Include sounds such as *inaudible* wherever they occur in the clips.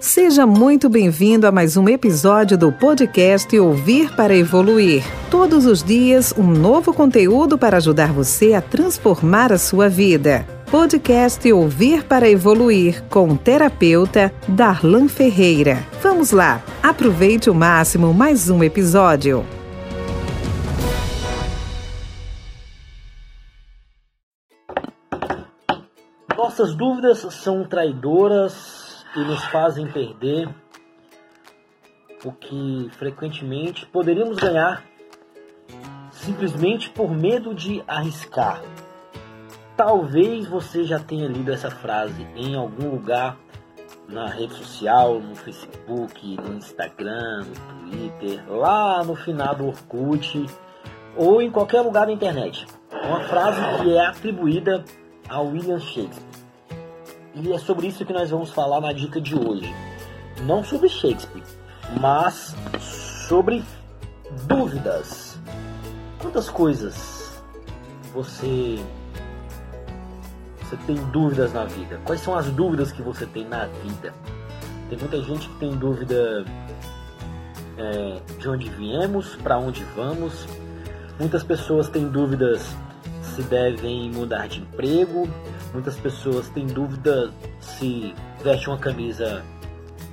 Seja muito bem-vindo a mais um episódio do podcast Ouvir para Evoluir. Todos os dias, um novo conteúdo para ajudar você a transformar a sua vida. Podcast Ouvir para Evoluir com o terapeuta Darlan Ferreira. Vamos lá, aproveite o máximo mais um episódio. Nossas dúvidas são traidoras e nos fazem perder o que frequentemente poderíamos ganhar simplesmente por medo de arriscar. Talvez você já tenha lido essa frase em algum lugar na rede social, no Facebook, no Instagram, no Twitter, lá no final do Orkut ou em qualquer lugar da internet. Uma frase que é atribuída a William Shakespeare. E é sobre isso que nós vamos falar na dica de hoje. Não sobre Shakespeare, mas sobre dúvidas. Quantas coisas você você tem dúvidas na vida? Quais são as dúvidas que você tem na vida? Tem muita gente que tem dúvida é, de onde viemos, para onde vamos. Muitas pessoas têm dúvidas se devem mudar de emprego. Muitas pessoas têm dúvida se veste uma camisa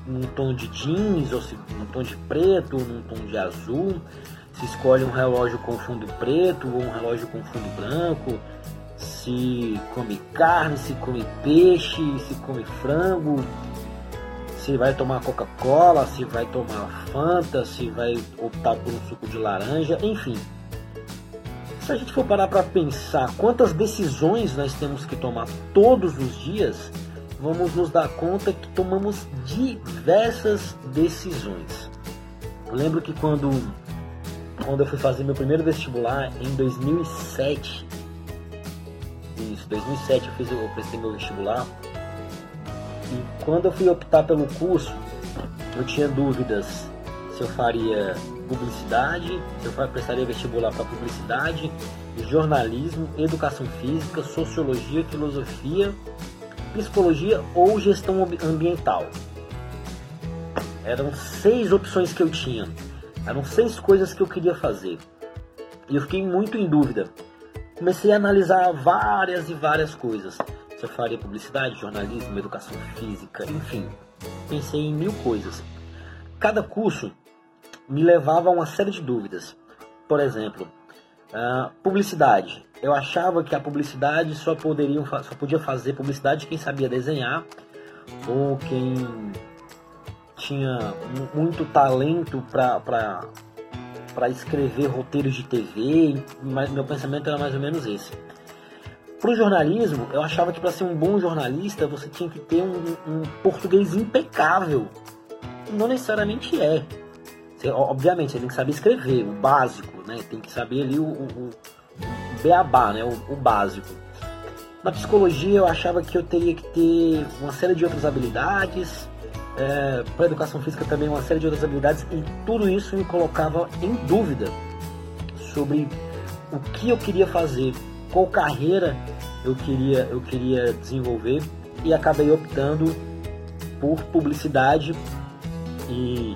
num tom de jeans, ou se num tom de preto, num tom de azul, se escolhe um relógio com fundo preto ou um relógio com fundo branco, se come carne, se come peixe, se come frango, se vai tomar Coca-Cola, se vai tomar Fanta, se vai optar por um suco de laranja, enfim. Se a gente for parar para pensar quantas decisões nós temos que tomar todos os dias, vamos nos dar conta que tomamos diversas decisões. Eu lembro que quando, quando eu fui fazer meu primeiro vestibular em 2007, isso, 2007 eu, fiz, eu prestei meu vestibular, e quando eu fui optar pelo curso, eu tinha dúvidas se eu faria publicidade, eu prestaria vestibular para publicidade, jornalismo, educação física, sociologia, filosofia, psicologia ou gestão ambiental. Eram seis opções que eu tinha. Eram seis coisas que eu queria fazer. E eu fiquei muito em dúvida. Comecei a analisar várias e várias coisas. Se eu faria publicidade, jornalismo, educação física, enfim. Pensei em mil coisas. Cada curso me levava a uma série de dúvidas. Por exemplo, uh, publicidade. Eu achava que a publicidade só, poderiam, só podia fazer publicidade quem sabia desenhar ou quem tinha muito talento para escrever roteiros de TV, mas meu pensamento era mais ou menos esse. Para o jornalismo, eu achava que para ser um bom jornalista você tinha que ter um, um português impecável. Não necessariamente é. Você, obviamente, você tem que saber escrever, o básico, né? Tem que saber ali o, o, o beabá, né? O, o básico. Na psicologia eu achava que eu teria que ter uma série de outras habilidades, é, para educação física também uma série de outras habilidades, e tudo isso me colocava em dúvida sobre o que eu queria fazer, qual carreira eu queria, eu queria desenvolver, e acabei optando por publicidade e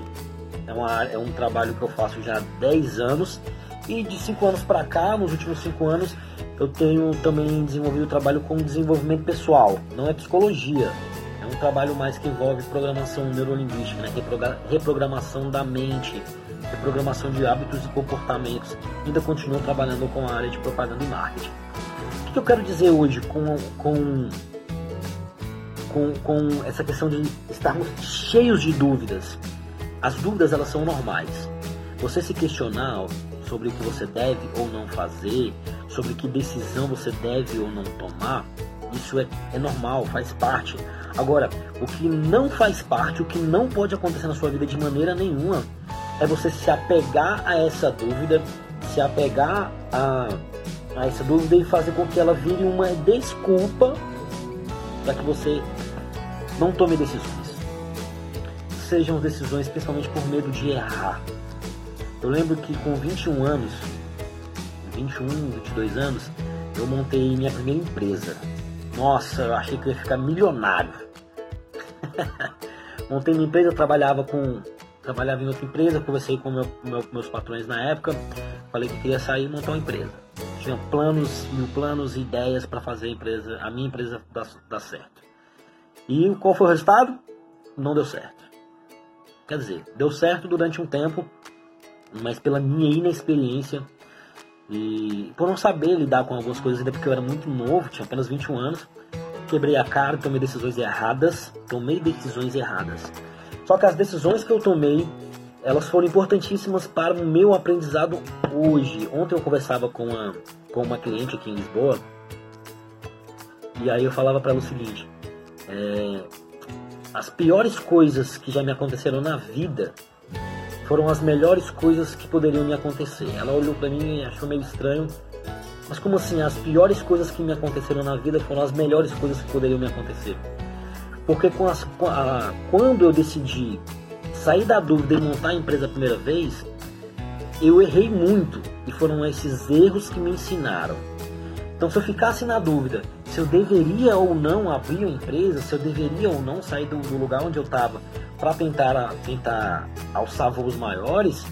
é, uma, é um trabalho que eu faço já há 10 anos e de 5 anos para cá, nos últimos 5 anos, eu tenho também desenvolvido trabalho com desenvolvimento pessoal. Não é psicologia, é um trabalho mais que envolve programação neurolinguística, né? reprogramação da mente, reprogramação de hábitos e comportamentos. Ainda continuo trabalhando com a área de propaganda e marketing. O que eu quero dizer hoje com, com, com, com essa questão de estarmos cheios de dúvidas? As dúvidas elas são normais. Você se questionar sobre o que você deve ou não fazer, sobre que decisão você deve ou não tomar, isso é, é normal, faz parte. Agora, o que não faz parte, o que não pode acontecer na sua vida de maneira nenhuma, é você se apegar a essa dúvida, se apegar a, a essa dúvida e fazer com que ela vire uma desculpa para que você não tome decisões sejam decisões principalmente por medo de errar. Eu lembro que com 21 anos, 21, 22 anos, eu montei minha primeira empresa. Nossa, eu achei que eu ia ficar milionário. *laughs* Montei minha empresa, trabalhava com trabalhava em outra empresa, conversei com meu, meu, meus patrões na época, falei que queria sair e montar uma empresa. Tinha planos, mil planos e ideias para fazer a empresa, a minha empresa dar, dar certo. E qual foi o resultado? Não deu certo. Quer dizer, deu certo durante um tempo, mas pela minha inexperiência e por não saber lidar com algumas coisas, ainda porque eu era muito novo, tinha apenas 21 anos, quebrei a cara, tomei decisões erradas, tomei decisões erradas. Só que as decisões que eu tomei, elas foram importantíssimas para o meu aprendizado hoje. Ontem eu conversava com uma, com uma cliente aqui em Lisboa, e aí eu falava para ela o seguinte: é, as piores coisas que já me aconteceram na vida foram as melhores coisas que poderiam me acontecer. Ela olhou para mim e achou meio estranho. Mas como assim? As piores coisas que me aconteceram na vida foram as melhores coisas que poderiam me acontecer. Porque as, a, quando eu decidi sair da dúvida e montar a empresa a primeira vez, eu errei muito e foram esses erros que me ensinaram. Então, se eu ficasse na dúvida se eu deveria ou não abrir uma empresa, se eu deveria ou não sair do, do lugar onde eu estava para tentar, tentar alçar voos maiores,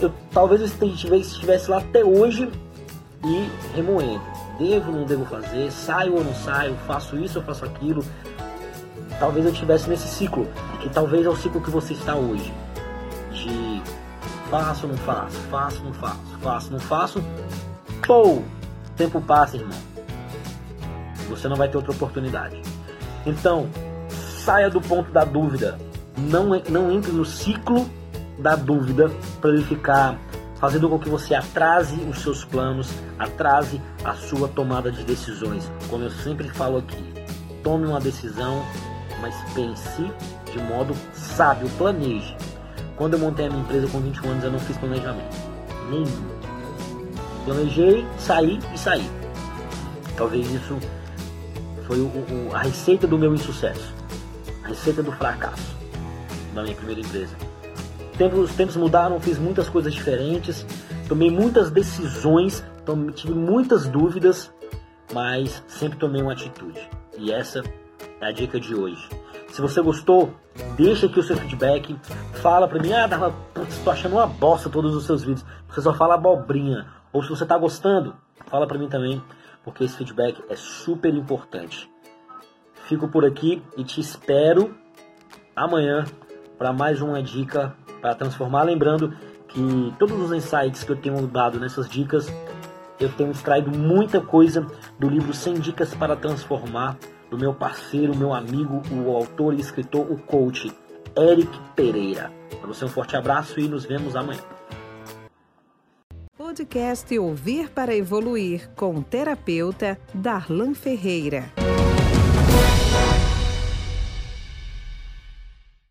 eu talvez eu estivesse, lá até hoje e remoendo. Devo ou não devo fazer? Saio ou não saio? Faço isso ou faço aquilo? Talvez eu estivesse nesse ciclo, que talvez é o ciclo que você está hoje. De faço ou não faço, faço ou não faço, faço ou não faço. Pô, tempo passa, irmão. Você não vai ter outra oportunidade. Então, saia do ponto da dúvida não, não entre no ciclo da dúvida para ele ficar fazendo com que você atrase os seus planos, atrase a sua tomada de decisões. Como eu sempre falo aqui, tome uma decisão, mas pense de modo sábio, planeje. Quando eu montei a minha empresa com 21 anos, eu não fiz planejamento. Nenhum. Planejei, saí e saí. Talvez isso foi o, o, a receita do meu insucesso, a receita do fracasso na minha primeira empresa. Tempos, os tempos mudaram, fiz muitas coisas diferentes, tomei muitas decisões, tomei, tive muitas dúvidas, mas sempre tomei uma atitude. E essa é a dica de hoje. Se você gostou, deixa aqui o seu feedback, fala pra mim, ah, Darla, tô achando uma bosta todos os seus vídeos, você só fala abobrinha. Ou se você tá gostando, fala pra mim também, porque esse feedback é super importante. Fico por aqui e te espero amanhã para mais uma dica para transformar. Lembrando que todos os insights que eu tenho dado nessas dicas, eu tenho extraído muita coisa do livro 100 Dicas para Transformar, do meu parceiro, meu amigo, o autor e escritor, o coach Eric Pereira. Para você um forte abraço e nos vemos amanhã. Podcast Ouvir para Evoluir com o terapeuta Darlan Ferreira.